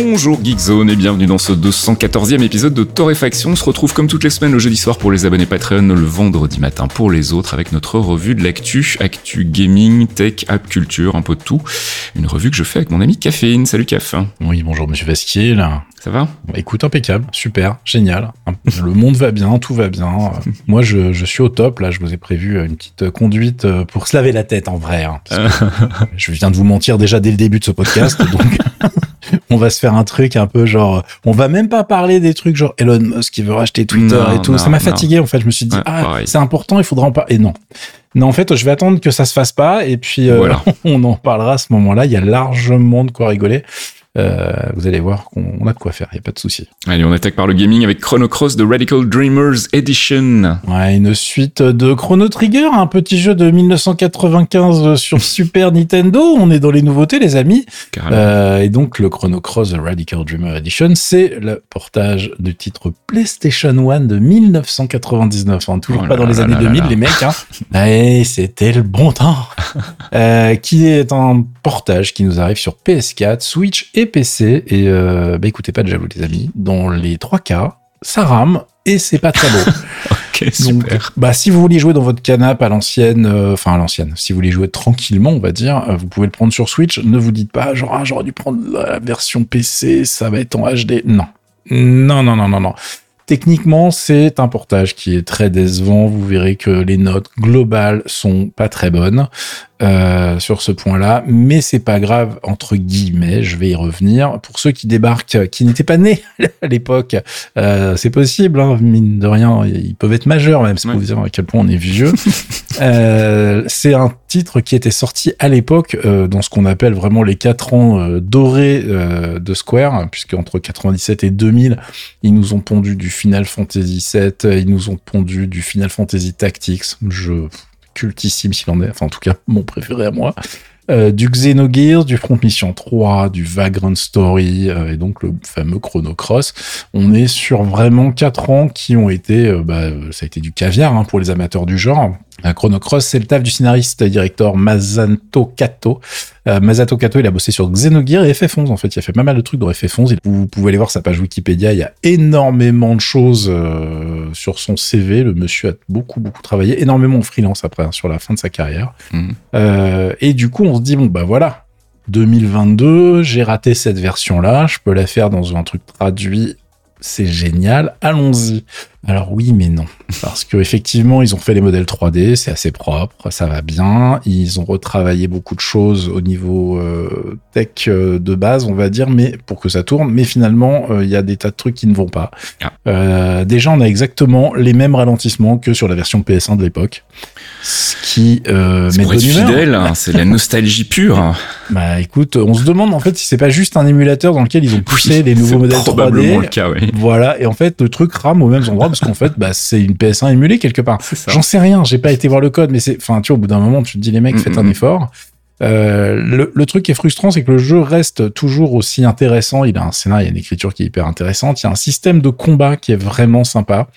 Bonjour Geekzone et bienvenue dans ce 214e épisode de Torréfaction. On se retrouve comme toutes les semaines le jeudi soir pour les abonnés Patreon, le vendredi matin pour les autres avec notre revue de l'actu, actu gaming, tech, app culture, un peu de tout. Une revue que je fais avec mon ami Caféine. Salut Caf. Oui, bonjour Monsieur Vasquier. Ça va Écoute, impeccable, super, génial. Le monde va bien, tout va bien. Moi, je, je, suis au top. Là, je vous ai prévu une petite conduite pour se laver la tête en vrai. Hein, je viens de vous mentir déjà dès le début de ce podcast, donc on va se faire un truc un peu genre, on va même pas parler des trucs genre Elon Musk qui veut racheter Twitter et tout. ça m'a fatigué en fait. Je me suis dit, ah, c'est important, il faudra en parler. Et non. Non, en fait, je vais attendre que ça se fasse pas et puis euh, on en parlera à ce moment-là. Il y a largement de quoi rigoler. Euh, vous allez voir qu'on a de quoi faire, il n'y a pas de souci. Allez, on attaque par le gaming avec Chrono Cross The Radical Dreamers Edition. Ouais, une suite de Chrono Trigger, un petit jeu de 1995 sur Super Nintendo. On est dans les nouveautés, les amis. Euh, et donc, le Chrono Cross The Radical Dreamer Edition, c'est le portage du titre PlayStation 1 de 1999. Hein, toujours oh pas dans les années 2000, les mecs. Hein. C'était le bon temps. euh, qui est un portage qui nous arrive sur PS4, Switch et PC. Et euh, bah écoutez, pas de jaloux, les amis. Dans les trois cas, ça rame et c'est pas très beau. ok, super. bah, si vous voulez jouer dans votre canapé à l'ancienne, euh, enfin à l'ancienne, si vous voulez jouer tranquillement, on va dire, euh, vous pouvez le prendre sur Switch. Ne vous dites pas, genre, ah, j'aurais dû prendre la version PC, ça va être en HD. Non. Non, non, non, non, non. Techniquement, c'est un portage qui est très décevant. Vous verrez que les notes globales sont pas très bonnes. Euh, sur ce point-là, mais c'est pas grave entre guillemets. Je vais y revenir. Pour ceux qui débarquent, qui n'étaient pas nés à l'époque, euh, c'est possible. Hein, mine de rien, ils peuvent être majeurs même. C'est pour vous dire à quel point on est vieux. euh, c'est un titre qui était sorti à l'époque euh, dans ce qu'on appelle vraiment les quatre ans euh, dorés euh, de Square, puisque entre 97 et 2000, ils nous ont pondu du Final Fantasy VII, ils nous ont pondu du Final Fantasy Tactics. Je cultissime s'il en est, enfin en tout cas mon préféré à moi. Euh, du Xenogears, du Front Mission 3, du Vagrant Story euh, et donc le fameux Chrono Cross. On est sur vraiment quatre ans qui ont été, euh, bah, ça a été du caviar hein, pour les amateurs du genre. Chrono Cross, c'est le taf du scénariste et directeur Masato Kato. Euh, Masato Kato, il a bossé sur Xenogears et FF11 en fait. Il a fait pas mal de trucs dans FF11. Vous pouvez aller voir sa page Wikipédia. Il y a énormément de choses euh, sur son CV. Le monsieur a beaucoup beaucoup travaillé, énormément en freelance après hein, sur la fin de sa carrière. Mhm. Euh, et du coup, on se dit bon bah voilà, 2022, j'ai raté cette version-là. Je peux la faire dans un truc traduit c'est génial, allons-y. Alors oui, mais non. Parce que effectivement, ils ont fait les modèles 3D, c'est assez propre, ça va bien. Ils ont retravaillé beaucoup de choses au niveau euh, tech euh, de base, on va dire, mais pour que ça tourne. Mais finalement, euh, il y a des tas de trucs qui ne vont pas. Ah. déjà, on a exactement les mêmes ralentissements que sur la version PS1 de l'époque. Ce qui euh, met de fidèle, hein, c'est la nostalgie pure. bah écoute, on se demande en fait si c'est pas juste un émulateur dans lequel ils ont poussé les nouveaux modèles 3D. Le cas, oui. Voilà, et en fait le truc rame au même endroit parce qu'en fait bah, c'est une PS1 émulée quelque part. J'en sais rien, j'ai pas été voir le code, mais c'est, enfin tu vois, au bout d'un moment tu te dis les mecs, faites un effort. Euh, le, le, truc qui est frustrant, c'est que le jeu reste toujours aussi intéressant. Il a un scénario, il y a une écriture qui est hyper intéressante. Il y a un système de combat qui est vraiment sympa.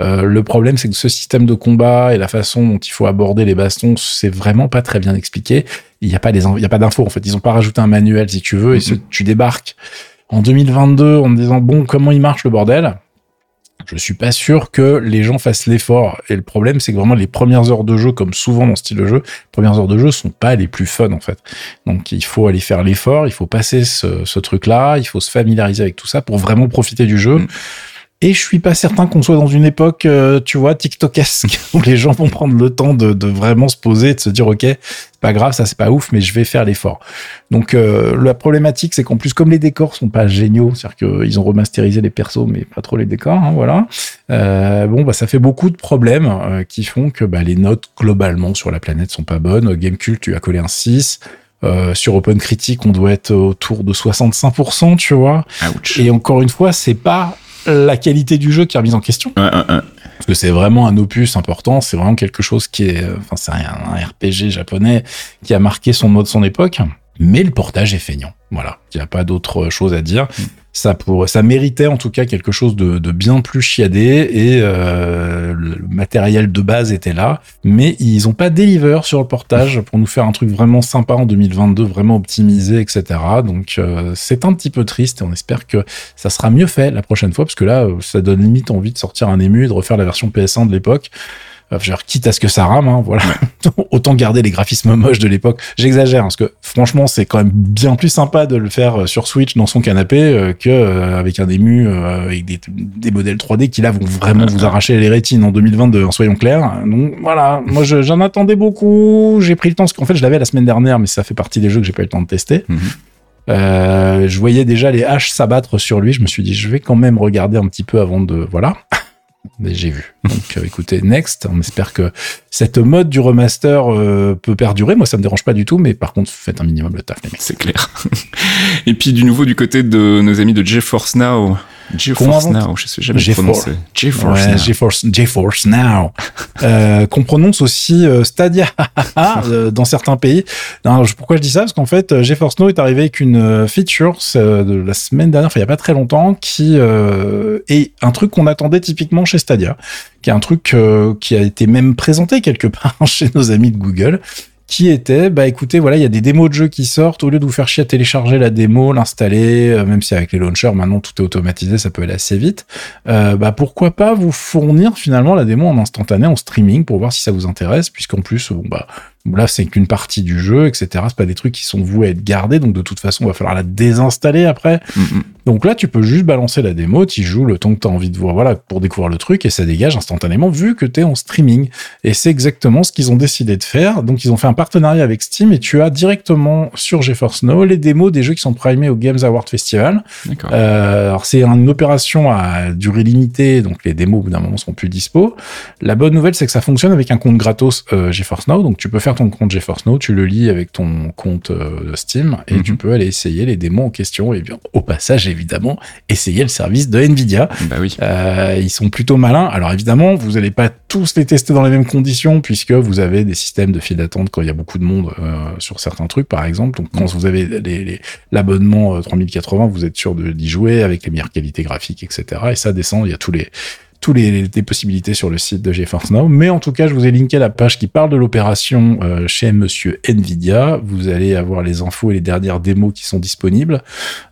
Euh, le problème, c'est que ce système de combat et la façon dont il faut aborder les bastons, c'est vraiment pas très bien expliqué. Il n'y a pas des, il y a pas d'infos en fait. Ils ont pas rajouté un manuel si tu veux, et tu débarques en 2022 en te disant bon comment il marche le bordel? Je suis pas sûr que les gens fassent l'effort. Et le problème, c'est que vraiment les premières heures de jeu, comme souvent dans ce style de jeu, les premières heures de jeu sont pas les plus fun en fait. Donc il faut aller faire l'effort, il faut passer ce, truc-là, il faut se familiariser avec tout ça pour vraiment profiter du jeu. Mm. Et je suis pas certain qu'on soit dans une époque, euh, tu vois, TikTokesque, où les gens vont prendre le temps de, de vraiment se poser, de se dire, ok, c'est pas grave, ça c'est pas ouf, mais je vais faire l'effort. Donc euh, la problématique, c'est qu'en plus, comme les décors sont pas géniaux, c'est-à-dire qu'ils ont remasterisé les persos, mais pas trop les décors, hein, voilà. Euh, bon, bah ça fait beaucoup de problèmes euh, qui font que bah, les notes globalement sur la planète sont pas bonnes. Gamecult, tu as collé un 6. Euh, sur Open Critic, on doit être autour de 65%, tu vois. Ouch. Et encore une fois, c'est pas la qualité du jeu qui est remise en question. Ouais, ouais, ouais. que c'est vraiment un opus important, c'est vraiment quelque chose qui est, enfin, c'est un, un, RPG japonais qui a marqué son mode, son époque. Mais le portage est feignant. Voilà. Il n'y a pas d'autre chose à dire. Mm ça pour ça méritait en tout cas quelque chose de, de bien plus chiadé et euh, le matériel de base était là mais ils ont pas deliver sur le portage pour nous faire un truc vraiment sympa en 2022 vraiment optimisé etc donc euh, c'est un petit peu triste et on espère que ça sera mieux fait la prochaine fois parce que là ça donne limite envie de sortir un ému et de refaire la version PS1 de l'époque genre quitte à ce que ça rame, hein, voilà. Autant garder les graphismes moches de l'époque. J'exagère, parce que franchement, c'est quand même bien plus sympa de le faire euh, sur Switch dans son canapé euh, que euh, avec un ému euh, avec des, des, modèles 3D qui là vont vraiment vous arracher les rétines en 2022, en soyons clairs. Donc voilà, moi j'en attendais beaucoup. J'ai pris le temps, parce qu'en fait je l'avais la semaine dernière, mais ça fait partie des jeux que j'ai pas eu le temps de tester. Mm -hmm. je voyais déjà les haches s'abattre sur lui. Je me suis dit, je vais quand même regarder un petit peu avant de voilà j'ai vu. Donc euh, écoutez, next, on espère que cette mode du remaster euh, peut perdurer. Moi, ça me dérange pas du tout, mais par contre, faites un minimum le taf, les. C'est clair. Et puis du nouveau du côté de nos amis de GeForce Now. GeForce Now, je sais jamais prononcer. GeForce ouais, Now. GeForce, GeForce Now. euh, qu'on prononce aussi euh, Stadia euh, dans certains pays. Non, pourquoi je dis ça? Parce qu'en fait, euh, GeForce Now est arrivé avec une feature de la semaine dernière, enfin il y a pas très longtemps, qui est un truc qu'on attendait typiquement chez Stadia, qui est un truc qui a été même présenté quelque part chez nos amis de Google qui était, bah écoutez, voilà, il y a des démos de jeux qui sortent, au lieu de vous faire chier à télécharger la démo, l'installer, euh, même si avec les launchers, maintenant tout est automatisé, ça peut aller assez vite, euh, bah pourquoi pas vous fournir finalement la démo en instantané, en streaming, pour voir si ça vous intéresse, puisqu'en plus, bon bah Là, c'est qu'une partie du jeu, etc. C'est pas des trucs qui sont voués à être gardés, donc de toute façon, il va falloir la désinstaller après. Mm -hmm. Donc là, tu peux juste balancer la démo, tu joues le temps que tu as envie de voir, voilà, pour découvrir le truc, et ça dégage instantanément vu que tu es en streaming. Et c'est exactement ce qu'ils ont décidé de faire. Donc, ils ont fait un partenariat avec Steam, et tu as directement sur GeForce Now les démos des jeux qui sont primés au Games Award Festival. Euh, alors, c'est une opération à durée limitée, donc les démos, au bout d'un moment, seront plus dispo. La bonne nouvelle, c'est que ça fonctionne avec un compte gratos euh, GeForce Now, donc tu peux faire ton compte GeForce Now, tu le lis avec ton compte euh, Steam et mm -hmm. tu peux aller essayer les démos en question et bien au passage évidemment essayer le service de Nvidia. Bah oui. Euh, ils sont plutôt malins. Alors évidemment, vous n'allez pas tous les tester dans les mêmes conditions puisque vous avez des systèmes de file d'attente quand il y a beaucoup de monde euh, sur certains trucs par exemple. Donc quand vous avez l'abonnement les, 3080, vous êtes sûr d'y jouer avec les meilleures qualités graphiques, etc. Et ça descend, il y a tous les tous les, les, possibilités sur le site de GeForce Now. Mais en tout cas, je vous ai linké la page qui parle de l'opération euh, chez Monsieur Nvidia. Vous allez avoir les infos et les dernières démos qui sont disponibles.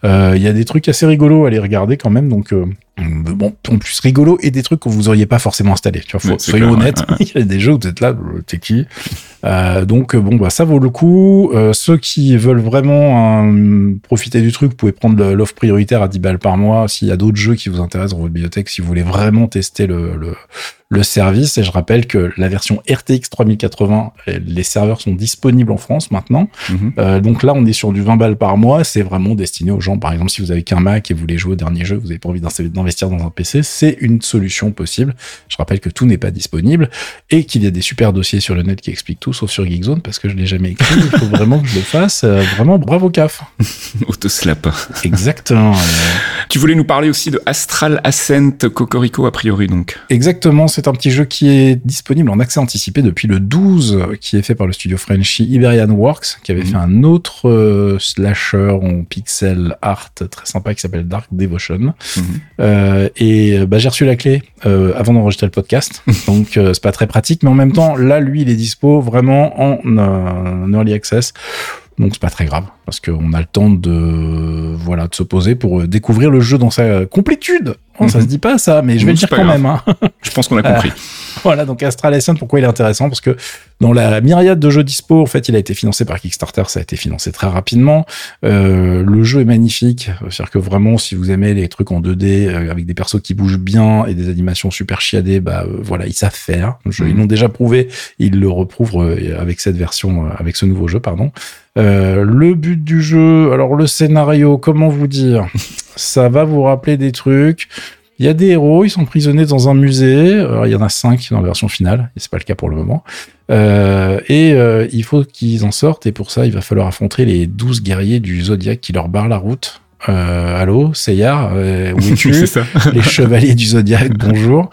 Euh, Il y a des trucs assez rigolos à aller regarder quand même. Donc, euh, bon, en plus rigolo et des trucs que vous auriez pas forcément installés. Tu vois, faut, soyons honnêtes. Ouais, ouais. Il y a des jeux où vous êtes là, t'es qui? Euh, Donc bon, bah ça vaut le coup. Euh, ceux qui veulent vraiment euh, profiter du truc, vous pouvez prendre l'offre prioritaire à 10 balles par mois. S'il y a d'autres jeux qui vous intéressent dans votre bibliothèque, si vous voulez vraiment tester le, le le service. Et je rappelle que la version RTX 3080, les serveurs sont disponibles en France maintenant. Mm -hmm. euh, donc là, on est sur du 20 balles par mois. C'est vraiment destiné aux gens. Par exemple, si vous avez qu'un Mac et vous voulez jouer au dernier jeu, vous n'avez pas envie d'investir dans un PC, c'est une solution possible. Je rappelle que tout n'est pas disponible et qu'il y a des super dossiers sur le net qui expliquent tout, sauf sur Geekzone, parce que je l'ai jamais écrit. Il faut vraiment que je le fasse. Euh, vraiment, bravo CAF. Autoslap. Exactement. Tu voulais nous parler aussi de Astral Ascent Cocorico a priori, donc. Exactement c'est un petit jeu qui est disponible en accès anticipé depuis le 12, qui est fait par le studio Frenchy Iberian Works, qui avait mmh. fait un autre euh, slasher en pixel art très sympa qui s'appelle Dark Devotion. Mmh. Euh, et bah, j'ai reçu la clé euh, avant d'enregistrer le podcast, donc euh, c'est pas très pratique, mais en même temps, là, lui, il est dispo vraiment en, en early access. Donc c'est pas très grave parce qu'on a le temps de voilà de se poser pour euh, découvrir le jeu dans sa complétude. Oh, mm -hmm. Ça se dit pas ça, mais je vais le dire quand grave. même. Hein. Je pense qu'on a compris. Voilà, donc Astral Ascent, pourquoi il est intéressant? Parce que dans la myriade de jeux dispo, en fait, il a été financé par Kickstarter, ça a été financé très rapidement. Euh, le jeu est magnifique, c'est-à-dire que vraiment, si vous aimez les trucs en 2D euh, avec des persos qui bougent bien et des animations super chiadées, bah euh, voilà, ils savent faire. Mm -hmm. Ils l'ont déjà prouvé, ils le reprouvent avec cette version, avec ce nouveau jeu, pardon. Le but du jeu, alors le scénario, comment vous dire? Ça va vous rappeler des trucs. Il y a des héros, ils sont prisonnniers dans un musée. Alors, il y en a cinq dans la version finale, et c'est pas le cas pour le moment. Euh, et euh, il faut qu'ils en sortent, et pour ça, il va falloir affronter les douze guerriers du Zodiac qui leur barrent la route. euh, allô, Seyar, euh, où es-tu. Les chevaliers du zodiaque, bonjour.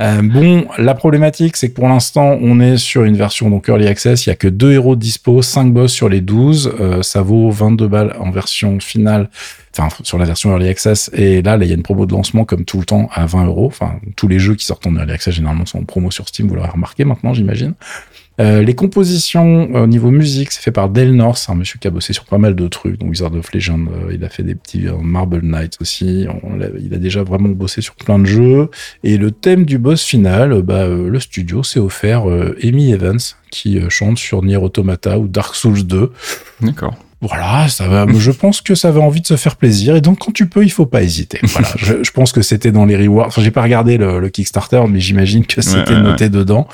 Euh, bon, la problématique, c'est que pour l'instant, on est sur une version donc early access. Il y a que deux héros dispo, 5 boss sur les 12. Euh, ça vaut 22 balles en version finale, enfin sur la version early access. Et là, il y a une promo de lancement comme tout le temps à 20 euros. Enfin, tous les jeux qui sortent en early access généralement sont en promo sur Steam. Vous l'aurez remarqué maintenant, j'imagine. Euh, les compositions euh, au niveau musique, c'est fait par Del North, un monsieur qui a bossé sur pas mal de trucs, donc Wizard of Legend, euh, il a fait des petits Marble Knights aussi, il a déjà vraiment bossé sur plein de jeux. Et le thème du boss final, bah, le studio s'est offert Amy Evans, qui chante sur Nier Automata ou Dark Souls 2. D'accord. Voilà, ça va. je pense que ça avait envie de se faire plaisir et donc quand tu peux, il faut pas hésiter. Voilà, je, je pense que c'était dans les rewards. Enfin, j'ai pas regardé le, le Kickstarter, mais j'imagine que c'était ouais, noté dedans.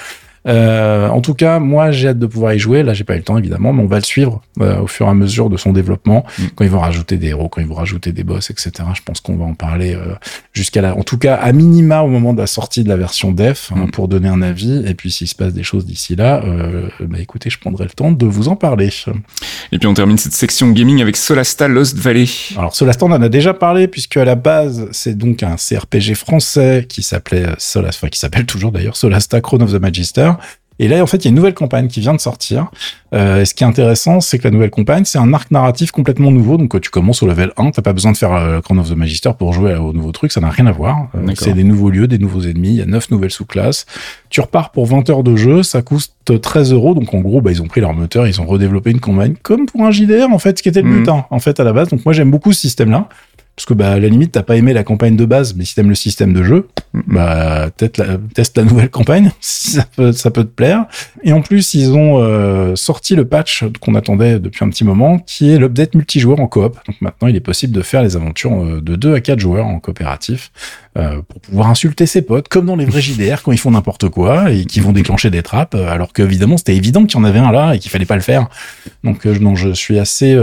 Euh, en tout cas, moi, j'ai hâte de pouvoir y jouer. Là, j'ai pas eu le temps, évidemment, mais on va le suivre euh, au fur et à mesure de son développement. Mm. Quand ils vont rajouter des héros, quand ils vont rajouter des boss, etc. Je pense qu'on va en parler euh, jusqu'à la. En tout cas, à minima au moment de la sortie de la version def hein, Mm. pour donner un avis. Et puis, s'il se passe des choses d'ici là, euh, bah écoutez, je prendrai le temps de vous en parler. Et puis on termine cette section gaming avec Solasta Lost Valley. Alors Solasta, on en a déjà parlé puisque à la base c'est donc un CRPG français qui s'appelait Solasta, enfin qui s'appelle toujours d'ailleurs Solasta Crown of the Magister. Et là, en fait, il y a une nouvelle campagne qui vient de sortir. Euh, et ce qui est intéressant, c'est que la nouvelle campagne, c'est un arc narratif complètement nouveau. Donc, tu commences au level 1, t'as pas besoin de faire euh, Crown of the Magister pour jouer au nouveau truc. Ça n'a rien à voir. Euh, c'est des nouveaux lieux, des nouveaux ennemis. Il y a neuf nouvelles sous-classes. Tu repars pour 20 heures de jeu. Ça coûte 13 euros. Donc, en gros, bah, ils ont pris leur moteur, ils ont redéveloppé une campagne comme pour un JDR, en fait, ce qui était le Mhm. but, hein, en fait, à la base. Donc, moi, j'aime beaucoup ce système-là. Parce que, bah, à la limite, t'as pas aimé la campagne de base, mais si t'aimes le système de jeu, bah, teste la, nouvelle campagne, si ça peut, ça peut te plaire. Et en plus, ils ont euh, sorti le patch qu'on attendait depuis un petit moment, qui est l'update multijoueur en coop. Donc maintenant, il est possible de faire les aventures euh, de 2 à 4 joueurs en coopératif euh, pour pouvoir insulter ses potes, comme dans les vrais JDR quand ils font n'importe quoi et qui vont déclencher des trappes, alors qu'évidemment, c'était évident qu'il y en avait un là et qu'il fallait pas le faire. Donc non, je suis assez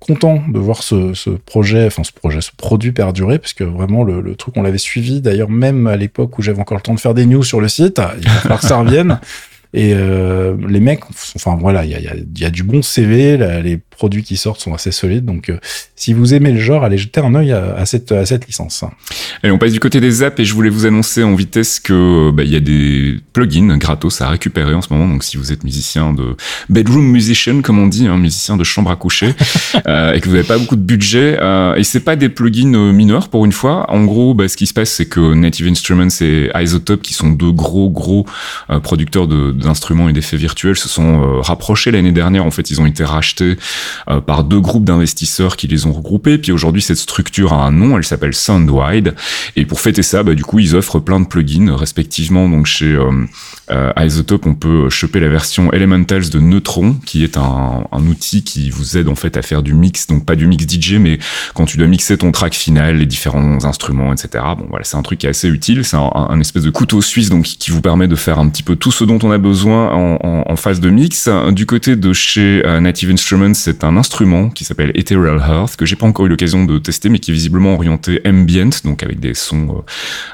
content de voir ce, ce projet, enfin ce projet, ce produit perdurer, parce que vraiment le, le truc, on l'avait suivi d'ailleurs même à l'époque où j'avais encore le temps de faire des news sur le site. Il va falloir que ça revienne. Et euh, les mecs, enfin voilà, il y a, y, a, y a du bon CV, là, les produits qui sortent sont assez solides. Donc euh, si vous aimez le genre, allez jeter un œil à, à cette, à cette licence. Allez, on passe du côté des apps et je voulais vous annoncer en vitesse que bah, il y a des plugins gratos à récupérer en ce moment. Donc si vous êtes musicien de bedroom musician comme on dit, hein, musicien de chambre à coucher, euh, et que vous n'avez pas beaucoup de budget, euh, et c'est pas des plugins euh, mineurs pour une fois. En gros, bah, ce qui se passe, c'est que Native Instruments et Isotope, qui sont deux gros gros euh, producteurs de- d'instruments et d'effets virtuels, se sont rapprochés l'année dernière. En fait, ils ont été rachetés euh, par deux groupes d'investisseurs qui les ont regroupés. Puis aujourd'hui, cette structure a un nom, elle s'appelle Soundwide. Et pour fêter ça, bah, du coup, ils offrent plein de plugins, respectivement. Donc chez euh, euh, Isotope, on peut choper la version Elementals de Neutron, qui est un, un outil qui vous aide en fait à faire du mix, donc pas du mix DJ, mais quand tu dois mixer ton track final, les différents instruments, etc. Bon, voilà, c'est un truc qui est assez utile. C'est un, un espèce de couteau suisse, donc qui vous permet de faire un petit peu tout ce dont on a besoin en, en, phase de mix. Du côté de chez euh, Native Instruments, un instrument qui s'appelle Ethereal Hearth que j'ai pas encore eu l'occasion de tester, mais qui est visiblement orienté ambient, donc avec des sons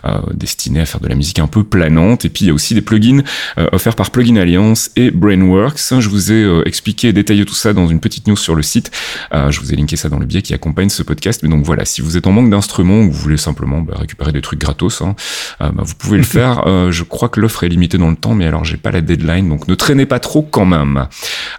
euh, euh, destinés à faire de la musique un peu planante. Et puis il y a aussi des plugins euh, offerts par Plugin Alliance et Brainworks. Je vous ai expliqué et détaillé tout ça dans une petite news sur le site. Je vous ai linké ça dans le biais qui accompagne ce podcast. Mais donc voilà, si vous êtes en manque d'instruments ou vous voulez simplement bah, récupérer des trucs gratos, hein, bah, vous pouvez le faire. Je crois que l'offre est limitée dans le temps, mais alors j'ai pas la deadline, donc ne traînez pas trop quand même.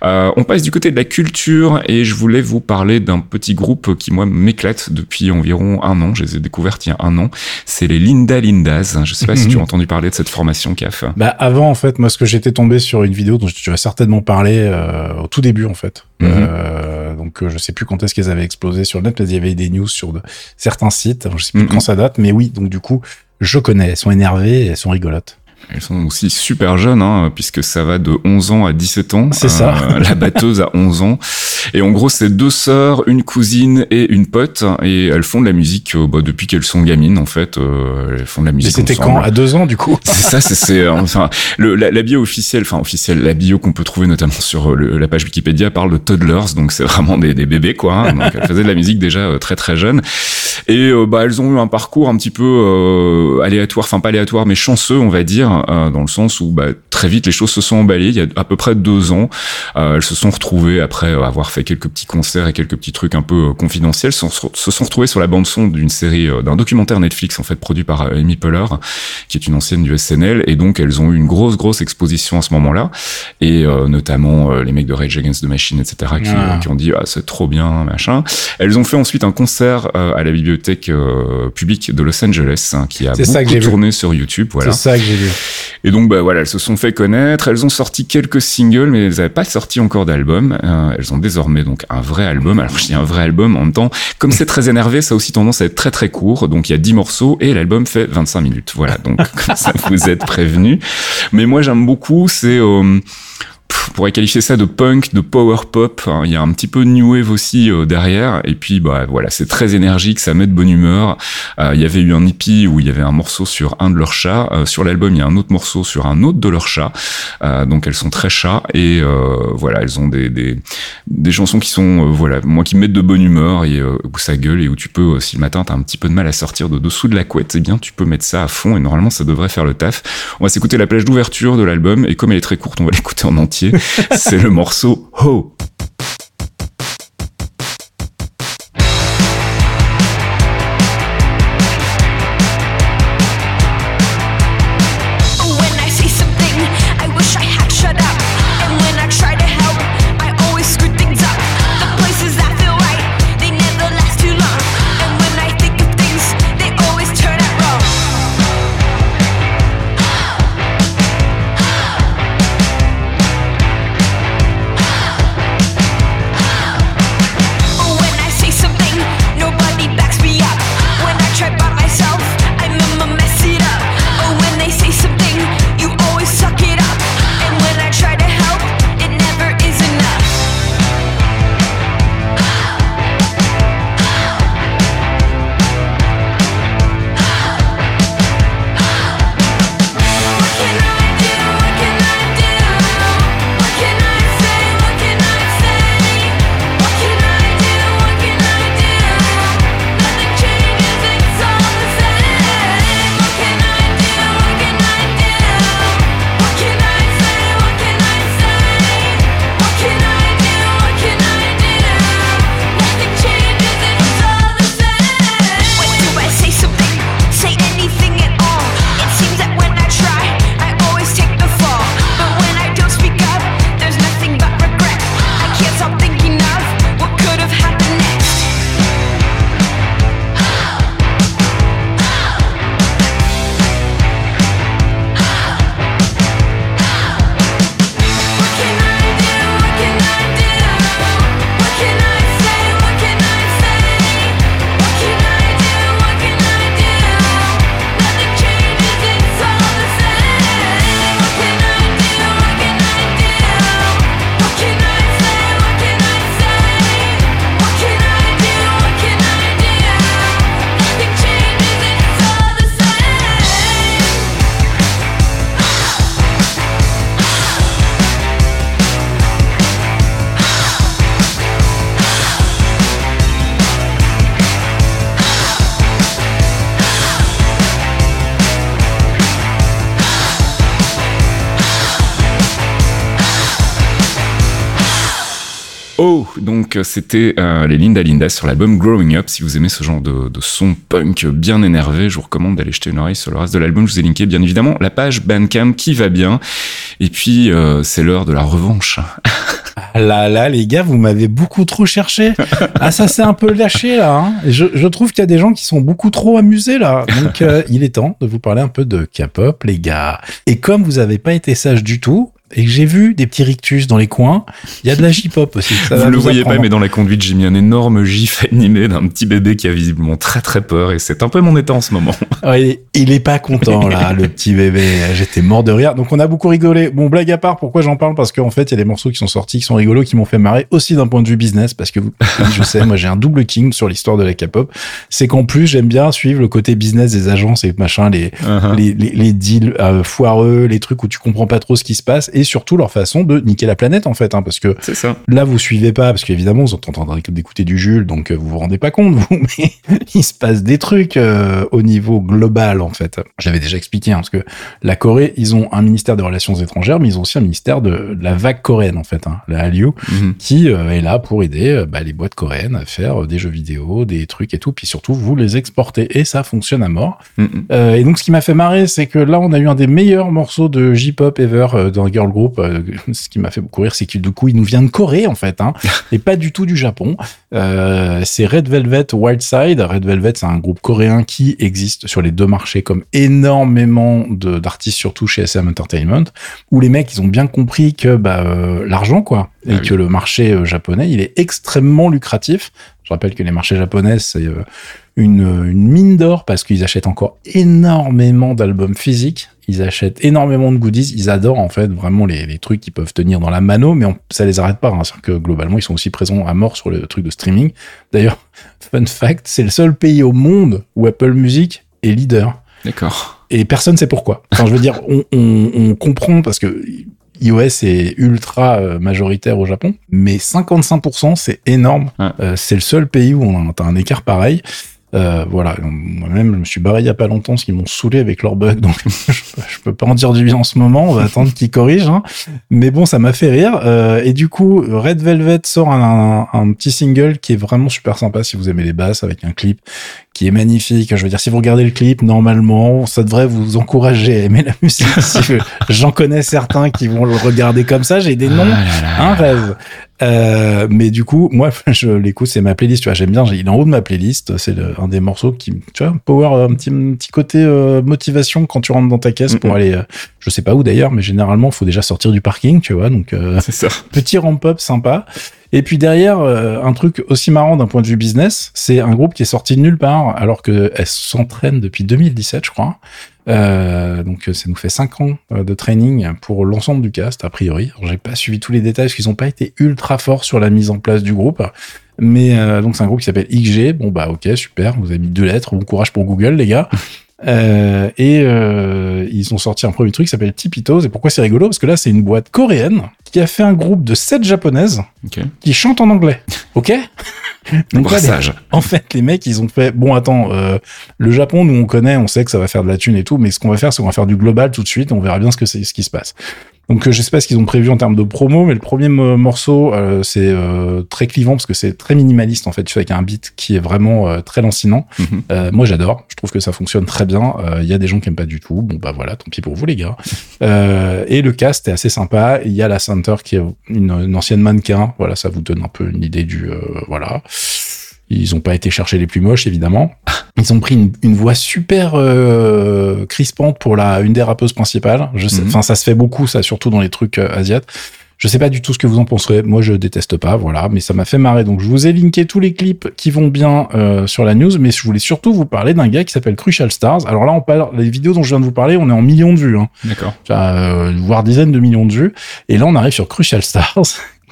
On passe du côté de la culture et je voulais vous parler d'un petit groupe qui moi m'éclate depuis environ un an. Je les ai découvertes il y a un an. C'est les Linda Lindas. Je sais pas si tu as entendu parler de cette formation CAF. Bah avant en fait, moi ce que j'étais tombé sur une vidéo dont tu vas certainement parler euh, au tout début en fait. Mhm. Euh, donc euh, je sais plus quand est-ce qu'elles avaient explosé sur le net, mais il y avait des news sur de, certains sites. Je sais plus Mhm. quand ça date, mais oui. Donc du coup, je connais. Elles sont énervées, et elles sont rigolotes. Elles sont aussi super jeunes, hein, puisque ça va de 11 ans à 17 ans. C'est ça. la batteuse a 11 ans. Et en gros, c'est deux sœurs, une cousine et une pote. Et elles font de la musique euh, bah, depuis qu'elles sont gamines, en fait. Euh, elles font de la Mais musique c'était ensemble. quand? À deux ans du coup? C'est ça, c'est, c'est euh, enfin le, la, la bio officielle, enfin officielle, la bio qu'on peut trouver notamment sur euh, le- la page Wikipédia parle de toddlers, donc c'est vraiment des, des bébés quoi. hein. donc elles faisaient de la musique déjà euh, très très jeune. Et euh, bah elles ont eu un parcours un petit peu euh, aléatoire, enfin pas aléatoire mais chanceux on va dire, dire, dans le sens où bah, très vite les choses se sont emballées. Il y a à peu près deux ans, elles se sont retrouvées après avoir fait quelques petits concerts et quelques petits trucs un peu confidentiels, se sont retrouvées sur la bande son d'une série, d'un documentaire Netflix en fait produit par Amy Poehler, qui est une ancienne du SNL, et donc elles ont eu une grosse grosse exposition à ce moment-là, et notamment les mecs de Rage Against the Machine, etc., qui, ah. qui ont dit ah c'est trop bien machin. Elles ont fait ensuite un concert à la bibliothèque publique de Los Angeles hein, qui a beaucoup tourné sur YouTube. Voilà. C'est ça que j'ai vu. Et donc, bah, voilà, elles se sont fait connaître. Elles ont sorti quelques singles, mais elles n'avaient pas sorti encore d'album. Euh, elles ont désormais donc un vrai album. Alors, je dis un vrai album en même temps. Comme c'est très énervé, ça a aussi tendance à être très très court. Donc, il y a 10 morceaux et l'album fait 25 minutes. Voilà. Donc, comme ça, vous êtes prévenus. Mais moi, j'aime beaucoup. C'est euh, on pourrait qualifier ça de punk, de power pop. Hein. Il y a un petit peu de new wave aussi euh, derrière. Et puis, bah voilà, c'est très énergique, ça met de bonne humeur. Euh, il y avait eu un hippie où il y avait un morceau sur un de leurs chats. Euh, sur l'album, il y a un autre morceau sur un autre de leurs chats. donc elles sont très chats et voilà, elles ont des, des, des chansons qui sont voilà, moi qui mettent de bonne humeur et où ça gueule et où tu peux, si le matin t'as un petit peu de mal à sortir de dessous de la couette, eh bien tu peux mettre ça à fond et normalement ça devrait faire le taf. On va s'écouter la plage d'ouverture de l'album et comme elle est très courte, on va l'écouter en entier. C'est le morceau Ho. Donc c'était euh, les Linda Linda sur l'album Growing Up. Si vous aimez ce genre de, son punk bien énervé, je vous recommande d'aller jeter une oreille sur le reste de l'album. Je vous ai linké bien évidemment la page Bandcamp qui va bien. Et puis euh, c'est l'heure de la revanche. Ah là là les gars, vous m'avez beaucoup trop cherché. Ah ça c'est un peu lâché là. Hein. Je, trouve qu'il y a des gens qui sont beaucoup trop amusés là. Donc euh, il est temps de vous parler un peu de K-pop les gars. Et comme vous avez pas été sage du tout, et j'ai vu des petits rictus dans les coins. Il y a de la J-pop aussi. vous ne le voyez pas, mais dans la conduite, j'ai mis un énorme gif animé d'un petit bébé qui a visiblement très très peur et c'est un peu mon état en ce moment. il est pas content là, le petit bébé. J'étais mort de rire. Donc on a beaucoup rigolé. Bon, blague à part, pourquoi j'en parle? Parce qu'en fait, il y a des morceaux qui sont sortis, qui sont rigolos, qui m'ont fait marrer aussi d'un point de vue business. Parce que je sais, moi j'ai un double king sur l'histoire de la K-pop. C'est qu'en plus, j'aime bien suivre le côté business des agences et machin, les, uh-huh. les, les, deals euh, foireux, les trucs où tu comprends pas trop ce qui se passe. Et et surtout leur façon de niquer la planète en fait, hein, parce que ça. là vous suivez pas, parce qu'évidemment vous êtes en train d'écouter du Jules, donc euh, vous vous rendez pas compte vous, mais il se passe des trucs euh, au niveau global en fait. J'avais déjà expliqué, hein, parce que la Corée, ils ont un ministère des relations étrangères, mais ils ont aussi un ministère de, de la vague coréenne en fait, hein, la Hallyu, Mhm. qui euh, est là pour aider bah, les boîtes coréennes à faire des jeux vidéo, des trucs et tout, puis surtout vous les exportez et ça fonctionne à mort. Mhm. Euh, et donc ce qui m'a fait marrer, c'est que là on a eu un des meilleurs morceaux de J-pop ever dans girl group. Euh, ce qui m'a fait beaucoup rire, c'est que du coup il nous vient de Corée en fait, hein, et pas du tout du Japon. Euh, c'est Red Velvet Wild Side. Red Velvet, c'est un groupe coréen qui existe sur les deux marchés comme énormément d'artistes, surtout chez SM Entertainment, où les mecs ils ont bien compris que bah, euh, l'argent quoi, et Ah oui. que le marché japonais il est extrêmement lucratif. Je rappelle que les marchés japonais c'est une, une mine d'or parce qu'ils achètent encore énormément d'albums physiques. Ils achètent énormément de goodies. Ils adorent en fait vraiment les, les trucs qui peuvent tenir dans la mano, mais on- ça les arrête pas. Hein. C'est-à-dire que globalement, ils sont aussi présents à mort sur le truc de streaming. D'ailleurs, fun fact, c'est le seul pays au monde où Apple Music est leader. D'accord. Et personne sait pourquoi. Enfin, je veux dire, on, on, on comprend parce que iOS est ultra euh, majoritaire au Japon, mais 55%, c'est énorme. Ouais. Euh, c'est le seul pays où on a un écart pareil. Euh, voilà, moi-même, je me suis barré il y a pas longtemps, parce qu'ils m'ont saoulé avec leur bug, donc je, je peux pas en dire du bien en ce moment. On va attendre qu'ils corrigent. hein. Mais bon, ça m'a fait rire. Euh, et du coup, Red Velvet sort un, un, un petit single qui est vraiment super sympa si vous aimez les basses, avec un clip qui est magnifique. Je veux dire, si vous regardez le clip, normalement, ça devrait vous encourager à aimer la musique. Si je- J'en connais certains qui vont le regarder comme ça. J'ai des noms, Ah là là. un rêve. Euh, mais du coup, moi, je l'écoute, c'est ma playlist. Tu vois, j'aime bien. Il est en haut de ma playlist. C'est un des morceaux qui, tu vois, power, un petit, un petit côté euh, motivation quand tu rentres dans ta caisse pour aller, euh, je sais pas où d'ailleurs, mais généralement, faut déjà sortir du parking, tu vois. Donc, euh, ça. petit ramp-up sympa. Et puis derrière, euh, un truc aussi marrant d'un point de vue business, c'est un groupe qui est sorti de nulle part alors qu'elle s'entraîne depuis 2017, je crois. Euh, donc ça nous fait 5 ans euh, de training pour l'ensemble du cast, a priori. J'ai pas suivi tous les détails parce qu'ils ont pas été ultra forts sur la mise en place du groupe. Mais euh, donc c'est un groupe qui s'appelle XG. Bon bah ok, super, vous avez mis deux lettres, bon courage pour Google les gars. Euh, et euh, ils ont sorti un premier truc qui s'appelle Tipitos. Et pourquoi c'est rigolo? Parce que là, c'est une boîte coréenne qui a fait un groupe de sept japonaises qui chantent en anglais. Ok? Donc là, les- en fait, les mecs, ils ont fait bon, attends, euh, le Japon, nous on connaît, on sait que ça va faire de la thune et tout, mais ce qu'on va faire, c'est qu'on va faire du global tout de suite. On verra bien ce que c'est, ce qui se passe. Donc, euh, je sais pas ce qu'ils ont prévu en termes de promo, mais le premier mo- morceau, euh, c'est euh, très clivant parce que c'est très minimaliste en fait, tu sais, avec un beat qui est vraiment euh, très lancinant. Mhm. Euh, moi, j'adore. Je trouve que ça fonctionne très bien. Euh, Il y a des gens qui aiment pas du tout. Bon, bah voilà, tant pis pour vous, les gars. Euh, et le cast est assez sympa. Il y a la Center qui est une, une ancienne mannequin. Voilà, ça vous donne un peu une idée du. euh, voilà. Ils ont pas été chercher les plus moches, évidemment. Ils ont pris une, une voix super euh, crispante pour la une des rappeuses principales. Je sais, Mhm. enfin, ça se fait beaucoup, ça, surtout dans les trucs euh, asiates. Je sais pas du tout ce que vous en penserez. Moi, je déteste pas, voilà, mais ça m'a fait marrer. Donc, je vous ai linké tous les clips qui vont bien euh, sur la news, mais je voulais surtout vous parler d'un gars qui s'appelle Crucial Stars. Alors là, on parle, les vidéos dont je viens de vous parler, on est en millions de vues, hein, D'accord. Euh, voire dizaines de millions de vues. Et là, on arrive sur Crucial Stars,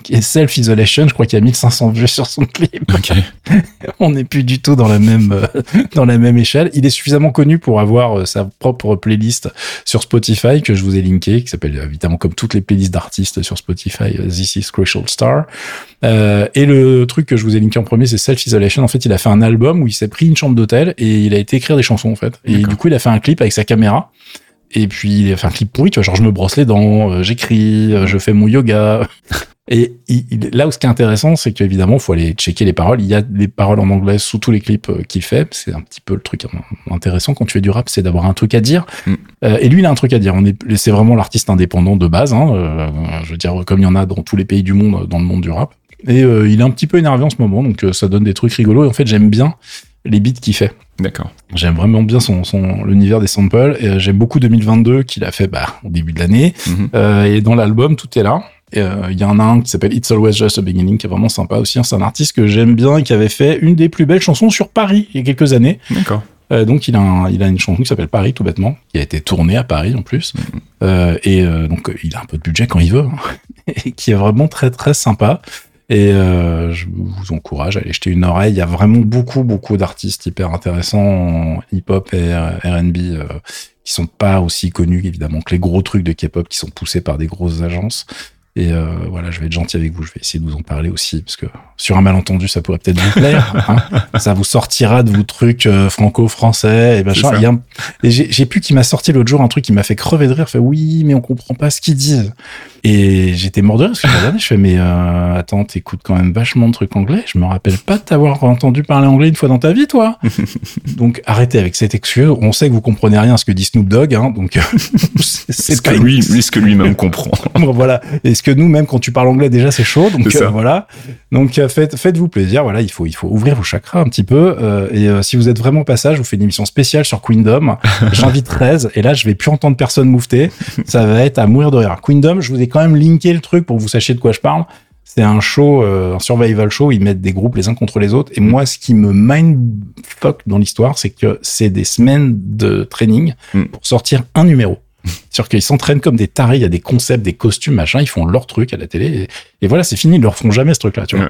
qui est Self Isolation. Je crois qu'il y a 1500 vues sur son clip. Ok. On n'est plus du tout dans la même euh, dans la même échelle. Il est suffisamment connu pour avoir euh, sa propre playlist sur Spotify que je vous ai linké, qui s'appelle euh, évidemment comme toutes les playlists d'artistes sur Spotify, This is Crucial Star. Euh, et le truc que je vous ai linké en premier, c'est Self Isolation. En fait, il a fait un album où il s'est pris une chambre d'hôtel et il a été écrire des chansons en fait. Et du coup, il a fait un clip avec sa caméra. Et puis, il a fait un clip pourri, tu vois, genre je me brosse les dents, j'écris, je fais mon yoga. Et il- il- là où ce qui est intéressant, c'est qu'évidemment, il faut aller checker les paroles. Il y a des paroles en anglais sous tous les clips euh, qu'il fait. C'est un petit peu le truc intéressant quand tu fais du rap, c'est d'avoir un truc à dire. Mm. Euh, et lui, il a un truc à dire. On est, c'est vraiment l'artiste indépendant de base. Hein, euh, je veux dire, comme il y en a dans tous les pays du monde, dans le monde du rap. Et euh, il est un petit peu énervé en ce moment, donc ça donne des trucs rigolos. Et en fait, j'aime bien les beats qu'il fait. D'accord. J'aime vraiment bien son, son l'univers des samples. Et j'aime beaucoup 2022 qu'il a fait bah, au début de l'année. Mhm. Euh, et dans l'album, tout est là. Euh, Il y en a un qui s'appelle It's Always Just a Beginning, qui est vraiment sympa aussi. hein. C'est un artiste que j'aime bien et qui avait fait une des plus belles chansons sur Paris il y a quelques années. D'accord. Euh, donc il a, un- il a une chanson qui s'appelle Paris, tout bêtement, qui a été tournée à Paris en plus. Mhm. Euh, et donc il a un peu de budget quand il veut, hein. et qui est vraiment très très sympa. Et je vous encourage à aller jeter une oreille. Il y a vraiment beaucoup beaucoup d'artistes hyper intéressants en hip-hop et R&B qui qui sont pas aussi connus évidemment que les gros trucs de K-pop qui sont poussés par des grosses agences. Et euh, voilà, je vais être gentil avec vous, je vais essayer de vous en parler aussi, parce que sur un malentendu, ça pourrait peut-être vous plaire. Hein ça vous sortira de vos trucs euh, franco-français et machin. A un... J'ai plus qui m'a sorti l'autre jour un truc qui m'a fait crever de rire. Fait oui, mais on comprend pas ce qu'ils disent. Et j'étais mort de rire parce que je regardais, je fais mais euh, attends, t'écoutes quand même vachement de trucs anglais. Je me rappelle pas de t'avoir entendu parler anglais une fois dans ta vie, toi. donc arrêtez avec cette excuse. On sait que vous comprenez rien à ce que dit Snoop Dogg, hein, donc c'est ce que lui, lui, ce que lui-même comprend. voilà. Et ce que nous, même quand tu parles anglais, déjà c'est chaud. Donc euh, voilà. Donc euh, faites, faites-vous plaisir. Voilà, il faut, il faut ouvrir vos chakras un petit peu. Euh, et si vous êtes vraiment passage, je vous fais une émission spéciale sur Queendom. J'invite 13 et là je vais plus entendre personne moufter. Ça va être à mourir de rire. Queendom, je vous ai quand même linké le truc pour que vous sachiez de quoi je parle. C'est un show, un survival show. Ils mettent des groupes les uns contre les autres. Et moi, ce qui me mindfuck dans l'histoire, c'est que c'est des semaines de training mm. pour sortir un numéro. C'est-à-dire qu'ils s'entraînent comme des tarés, il y a des concepts, des costumes, machin, ils font leur truc à la télé. Et, voilà, c'est fini, ils leur font jamais ce truc-là, tu vois.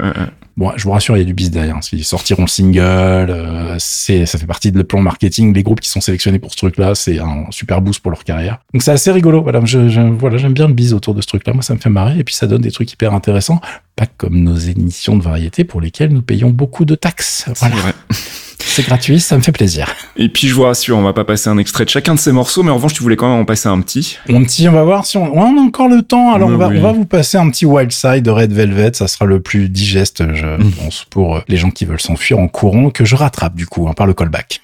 Bon, je vous rassure, il y a du bis derrière. Hein. Ils sortiront le single, euh, c'est, ça fait partie de le plan marketing. Les groupes qui sont sélectionnés pour ce truc-là, c'est un super boost pour leur carrière. Donc c'est assez rigolo. Voilà, je, voilà, j'aime bien le bis autour de ce truc-là. Moi, ça me fait marrer. Et puis ça donne des trucs hyper intéressants. Pas comme nos émissions de variété pour lesquelles nous payons beaucoup de taxes. Voilà. C'est gratuit, ça me fait plaisir. Et puis je vous rassure, on va pas passer un extrait de chacun de ces morceaux, mais en revanche, tu voulais quand même en passer un petit. Un petit, on va voir si on, on a encore le temps. Alors on, va, on va vous passer un petit Wild Side de Red Velvet, ça sera le plus digeste, je mm. pense, pour euh, les gens qui veulent s'enfuir en courant, que je rattrape du coup hein, par le callback.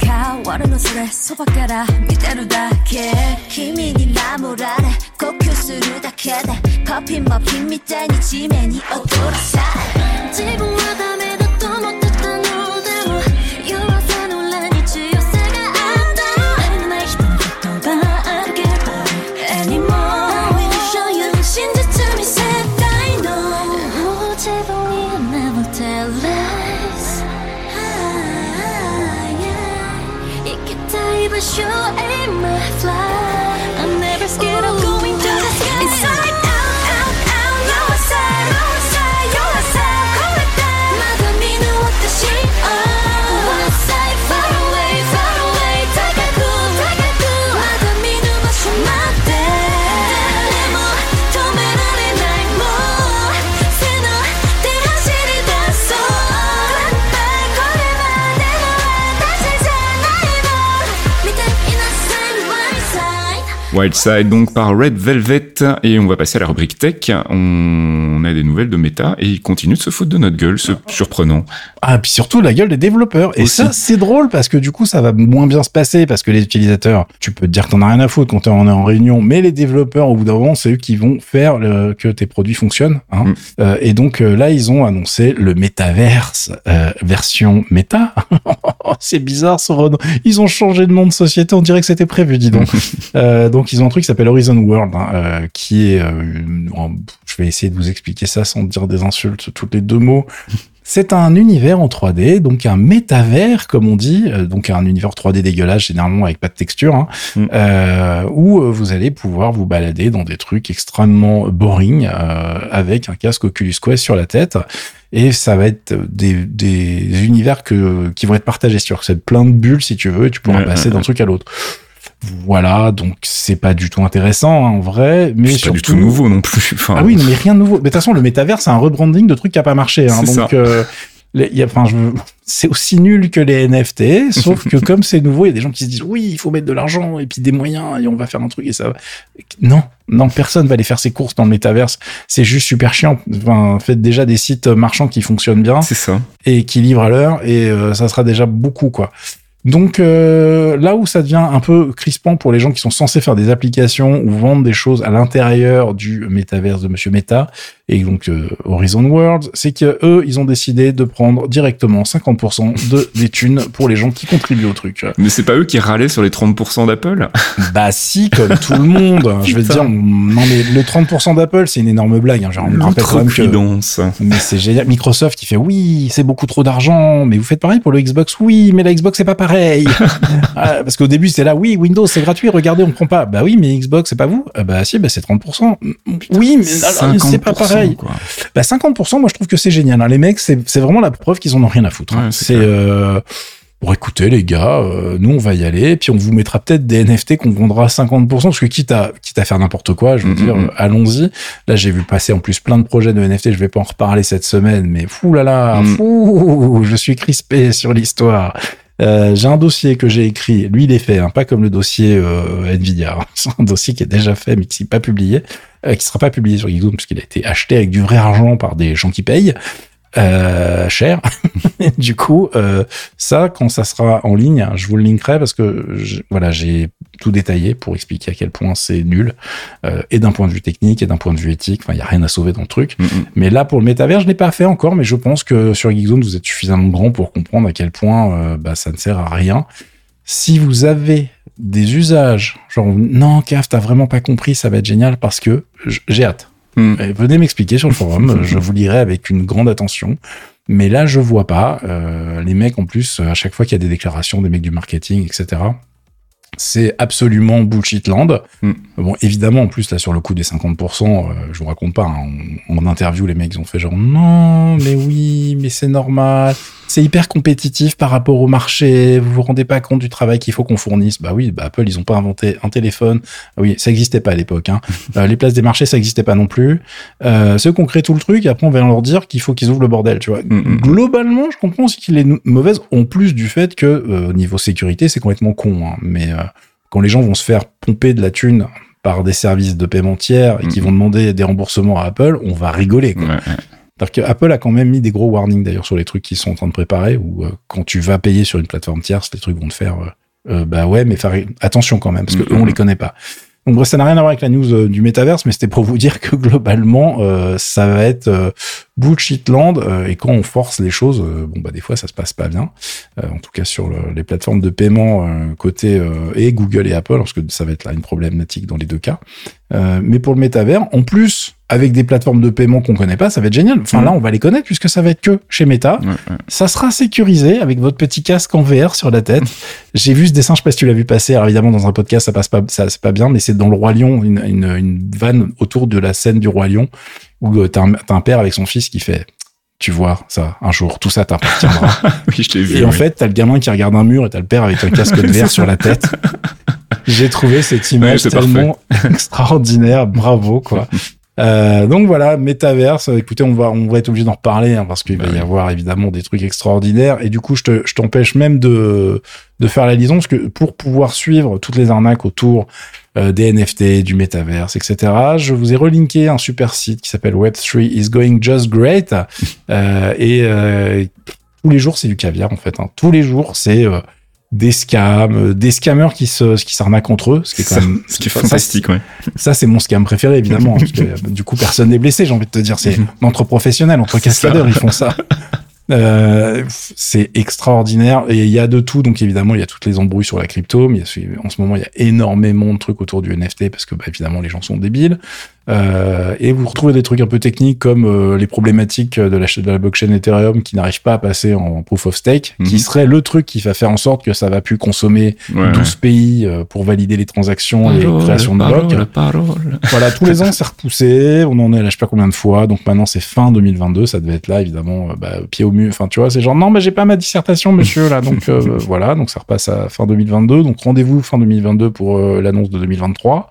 変わるのそれそばから見てるだけ。君に守られ呼吸するだけでパピンマピンみたいに地面に踊らされ自分は Wildside donc par Red Velvet et on va passer à la rubrique tech. On a des nouvelles de Meta et ils continuent de se foutre de notre gueule, ce surprenant. Ah puis surtout la gueule des développeurs et ça c'est drôle parce que du coup ça va moins bien se passer parce que les utilisateurs, tu peux te dire que t'en as rien à foutre quand t'es en, en réunion, mais les développeurs au bout d'un moment c'est eux qui vont faire que tes produits fonctionnent. Hein. Mm. Euh, et donc euh, là ils ont annoncé le Metaverse euh, version Meta. c'est bizarre ce. Ils ont changé de nom de société, on dirait que c'était prévu, dis donc. donc ils ont un truc qui s'appelle Horizon World, hein, euh, qui est, euh, je vais essayer de vous expliquer ça sans dire des insultes, tous les deux mots. C'est un univers en 3D, donc un métavers, comme on dit, euh, donc un univers 3D dégueulasse, généralement avec pas de texture, hein, mm. euh, où vous allez pouvoir vous balader dans des trucs extrêmement boring, avec un casque Oculus Quest sur la tête. Et ça va être des, des univers que, qui vont être partagés sur c'est plein de bulles, si tu veux, et tu pourras passer d'un truc à l'autre. Voilà, donc c'est pas du tout intéressant hein, en vrai, mais c'est pas du tout nouveau non plus. Enfin... Ah oui, mais rien de nouveau. Mais de toute façon, le métavers, c'est un rebranding de trucs qui a pas marché. Hein, donc, euh, y a, enfin, je... c'est aussi nul que les NFT, sauf que comme c'est nouveau, il y a des gens qui se disent oui, il faut mettre de l'argent et puis des moyens et on va faire un truc et ça. Non, non, personne va aller faire ses courses dans le métaverse. C'est juste super chiant. Enfin, faites déjà des sites marchands qui fonctionnent bien. C'est ça. Et qui livrent à l'heure et euh, ça sera déjà beaucoup quoi. Donc euh, là où ça devient un peu crispant pour les gens qui sont censés faire des applications ou vendre des choses à l'intérieur du métaverse de Monsieur Meta, et donc euh, Horizon World, c'est que eux, ils ont décidé de prendre directement 50% de des thunes pour les gens qui contribuent au truc. Mais c'est pas eux qui râlaient sur les 30% d'Apple? Bah si, comme tout le monde. Je veux dire, non mais le 30% d'Apple, c'est une énorme blague. Hein. Genre, on me rappelle quand même que, Mais c'est génial. Microsoft qui fait oui, c'est beaucoup trop d'argent, mais vous faites pareil pour le Xbox. Oui, mais la Xbox c'est pas pareil. Ah, parce qu'au début c'était là, oui, Windows c'est gratuit, regardez, on prend pas. Bah oui, mais Xbox c'est pas vous. Ah, bah si, bah c'est 30%. Oui, mais c'est pas pareil. Bah 50%, moi je trouve que c'est génial. Hein. Les mecs, c'est vraiment la preuve qu'ils en ont rien à foutre. Hein. c'est euh, Bon, écoutez, les gars, euh, nous, on va y aller, puis on vous mettra peut-être des NFT qu'on vendra à 50%, parce que quitte à, quitte à faire n'importe quoi, je veux Mhm, dire, euh, allons-y. Là, j'ai vu passer en plus plein de projets de NFT, je vais pas en reparler cette semaine, mais fou là là, Mhm. fou, je suis crispé sur l'histoire. Euh, j'ai un dossier que j'ai écrit, lui il est fait, hein, pas comme le dossier euh, Nvidia. C'est un dossier qui est déjà fait mais qui n'est pas publié, euh, qui sera pas publié sur Geekzone parce qu'il a été acheté avec du vrai argent par des gens qui payent euh, cher. du coup, euh, ça quand ça sera en ligne, je vous le linkerai parce que je- voilà j'ai tout détaillé pour expliquer à quel point c'est nul euh, et d'un point de vue technique et d'un point de vue éthique. Enfin, il y a rien à sauver dans le truc. Mm. Mais là, pour le métavers, je l'ai pas fait encore, mais je pense que sur Geekzone, vous êtes suffisamment grand pour comprendre à quel point bah, ça ne sert à rien. Si vous avez des usages, genre non, Caf, t'as vraiment pas compris, ça va être génial parce que j'ai hâte. Mm. Et venez m'expliquer sur le forum, je vous lirai avec une grande attention. Mais là, je vois pas. Euh, les mecs, en plus, à chaque fois qu'il y a des déclarations des mecs du marketing, etc., c'est absolument bullshit land. Mm. Bon, évidemment, en plus, là, sur le coup des 50%, euh, je vous raconte pas, hein, en, en interview, les mecs, ils ont fait genre, non, mais oui, mais c'est normal. C'est hyper compétitif par rapport au marché. Vous vous rendez pas compte du travail qu'il faut qu'on fournisse. Bah oui, bah Apple, ils ont pas inventé un téléphone. Ah Oui, ça existait pas à l'époque. Hein. Euh, les places des marchés, ça existait pas non plus. Euh, ceux qui ont créé tout le truc, après, on va leur dire qu'il faut qu'ils ouvrent le bordel, tu vois. Mm, mm. Globalement, je comprends aussi qu'il est mauvaise, en plus du fait que, euh, niveau sécurité, c'est complètement con. hein. Mais quand les gens vont se faire pomper de la thune par des services de paiement tiers et qui vont demander des remboursements à Apple, on va rigoler. Quoi. Ouais, ouais. Apple a quand même mis des gros warnings d'ailleurs sur les trucs qu'ils sont en train de préparer, où euh, quand tu vas payer sur une plateforme tierce, les trucs vont te faire, euh, euh, bah ouais, mais faire attention quand même, parce que on les connaît pas. Donc bref, ça n'a rien à voir avec la news euh, du métaverse, mais c'était pour vous dire que globalement, ça va être euh, bullshit land, euh, et quand on force les choses, euh, bon bah des fois ça se passe pas bien. Euh, en tout cas sur le- les plateformes de paiement euh, côté et Google et Apple, parce que ça va être là une problématique dans les deux cas. Mais pour le métavers, en plus, avec des plateformes de paiement qu'on connaît pas, ça va être génial. Enfin là, on va les connaître puisque ça va être que chez Meta. Ça sera sécurisé avec votre petit casque en VR sur la tête. J'ai vu ce dessin, je sais pas si tu l'as vu passer. Alors évidemment, dans un podcast, ça passe pas, ça c'est pas bien, mais c'est dans le Roi Lion, une, une, une vanne autour de la scène du Roi Lion où euh, t'as un, t'as un père avec son fils qui fait, tu vois, ça, un jour, tout ça t'appartiendra. Oui, je l'ai vu. Et en fait, t'as le gamin qui regarde un mur et t'as le père avec un casque de verre sur la tête. J'ai trouvé cette image Ouais, tellement extraordinaire. Bravo, quoi. Euh, donc voilà, métaverse. Écoutez, on va, on va être obligé d'en reparler hein, parce qu'il Bah va y avoir évidemment des trucs extraordinaires. Et du coup, je te, je t'empêche même de, de faire la liaison parce que pour pouvoir suivre toutes les arnaques autour euh, des NFT, du métaverse, etc., je vous ai relinké un super site qui s'appelle Web3 is going just great. Euh, et euh, tous les jours, c'est du caviar en fait. hein. Tous les jours, c'est euh, des scams, euh, des scammers qui se, qui s'arnaquent entre eux, ce qui est quand Ça, même ce qui est ça, fantastique, ouais. ça, c'est mon scam préféré, évidemment, hein, parce que du coup, personne n'est blessé, j'ai envie de te dire. C'est Mhm. entre professionnels, entre ça. cascadeurs, ils font ça. Euh, c'est extraordinaire. Et il y a de tout. Donc évidemment il y a toutes les embrouilles sur la crypto mais en ce moment il y a énormément de trucs autour du NFT parce que bah, évidemment les gens sont débiles Euh, et vous retrouvez des trucs un peu techniques comme euh, les problématiques de la, de la blockchain Ethereum qui n'arrivent pas à passer en proof of stake Mhm. qui serait le truc qui va faire en sorte que ça va plus consommer Ouais, 12 pays euh, pour valider les transactions et Parole, création de blocs parole, parole. voilà, tous les ans, c'est repoussé. On en est là, je sais pas combien de fois. Donc maintenant, c'est fin 2022. Ça devait être là, évidemment, euh, bah, pied au mur. Enfin, tu vois, c'est genre, non, mais j'ai pas ma dissertation, monsieur, là. Donc euh, voilà, donc ça repasse à fin 2022. Donc rendez-vous fin 2022 pour euh, l'annonce de 2023.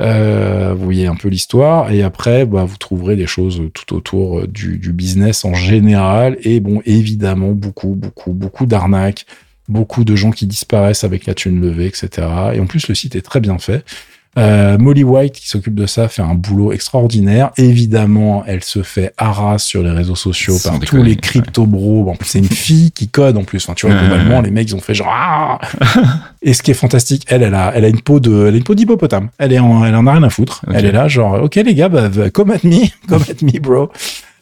Euh, vous voyez un peu l'histoire. Et après, bah, vous trouverez des choses tout autour euh, du, du business en général. Et bon, évidemment, beaucoup, beaucoup, beaucoup d'arnaques. Beaucoup de gens qui disparaissent avec la thune levée, etc. Et en plus, le site est très bien fait. Euh, Molly White, qui s'occupe de ça, fait un boulot extraordinaire. Évidemment, elle se fait harasse sur les réseaux sociaux Sans par déconner, tous les ouais. crypto bros. En plus, c'est une fille qui code en plus. Enfin, tu vois, globalement, les mecs, ils ont fait genre. Ah Et ce qui est fantastique, elle, elle a, elle a une peau de, elle a une peau d'hippopotame. Elle est en, elle en a rien à foutre. Elle est là, genre, ok les gars, bah, come at me, come at me, bro.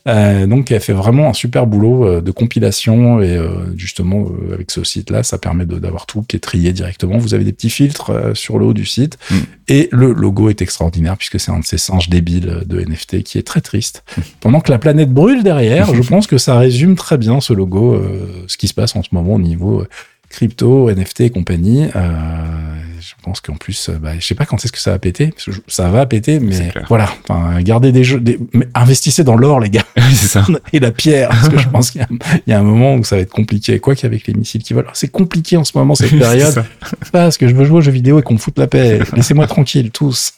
Euh, donc, elle fait vraiment un super boulot euh, de compilation et euh, justement euh, avec ce site-là, ça permet d'avoir tout qui est trié directement. Vous avez des petits filtres sur le haut du site Mm. et le logo est extraordinaire puisque c'est un de ces singes débiles de NFT qui est très triste. Pendant que la planète brûle derrière, je pense que ça résume très bien ce logo, euh, ce qui se passe en ce moment au niveau crypto, NFT et compagnie. Euh, je pense qu'en plus, euh, bah, je sais pas quand est-ce que ça va péter. Parce que je- ça va péter, mais voilà. Enfin, gardez des jeux, des- mais investissez dans l'or, les gars, Oui, ça. et la pierre, parce que je pense qu'il y, a- il y a un moment où ça va être compliqué. Quoi qu'avec les missiles qui volent, c'est compliqué en ce moment cette C'est période. parce que je veux jouer aux jeux vidéo et qu'on me foute la paix. Laissez-moi tranquille, tous.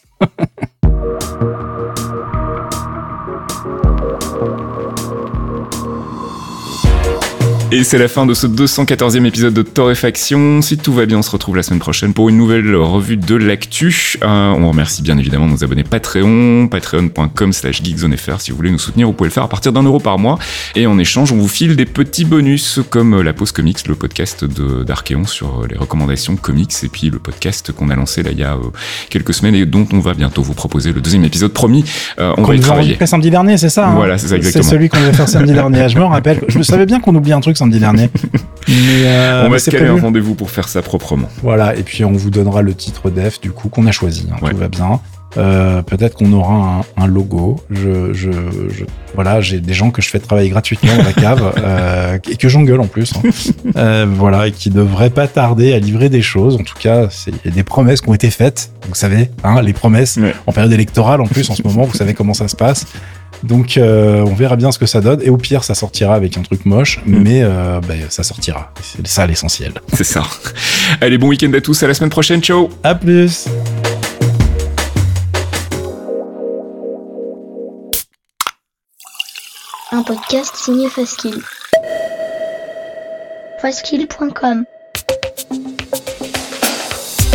Et c'est la fin de ce 214e épisode de Torréfaction. Si tout va bien, on se retrouve la semaine prochaine pour une nouvelle revue de l'actu. Euh, on remercie bien évidemment nos abonnés Patreon, patreon.com slash geekzonefr. Si vous voulez nous soutenir, vous pouvez le faire à partir d'un euro par mois. Et en échange, on vous file des petits bonus comme la pause comics, le podcast d'Archeon sur les recommandations comics et puis le podcast qu'on a lancé là il y a euh, quelques semaines et dont on va bientôt vous proposer le deuxième épisode promis. Euh, on Qu'on va y travailler. samedi dernier, c'est ça hein? Voilà, c'est ça, exactement. C'est celui qu'on devait faire samedi dernier. Je me rappelle. Je savais bien qu'on oublie un truc samedi dernier. Mais, euh, on mais va se caler un rendez-vous pour faire ça proprement. Voilà, et puis on vous donnera le titre def du coup qu'on a choisi. hein, Ouais. Tout va bien. Euh, Peut-être qu'on aura un, un logo. Je, je, je- voilà, j'ai des gens que je fais travailler gratuitement dans la cave euh, et que j'engueule en plus. hein. Euh, voilà, et qui devraient pas tarder à livrer des choses. En tout cas, c'est il y a des promesses qui ont été faites. Vous savez, hein, les promesses Ouais. en période électorale en plus en ce moment. Vous savez comment ça se passe. Donc euh, on verra bien ce que ça donne. Et au pire, ça sortira avec un truc moche, Mm. mais euh, ben, ça sortira. C'est ça l'essentiel. C'est ça. Allez, bon week-end à tous, à la semaine prochaine, ciao À plus. Un podcast signé Faskill. Faskill.com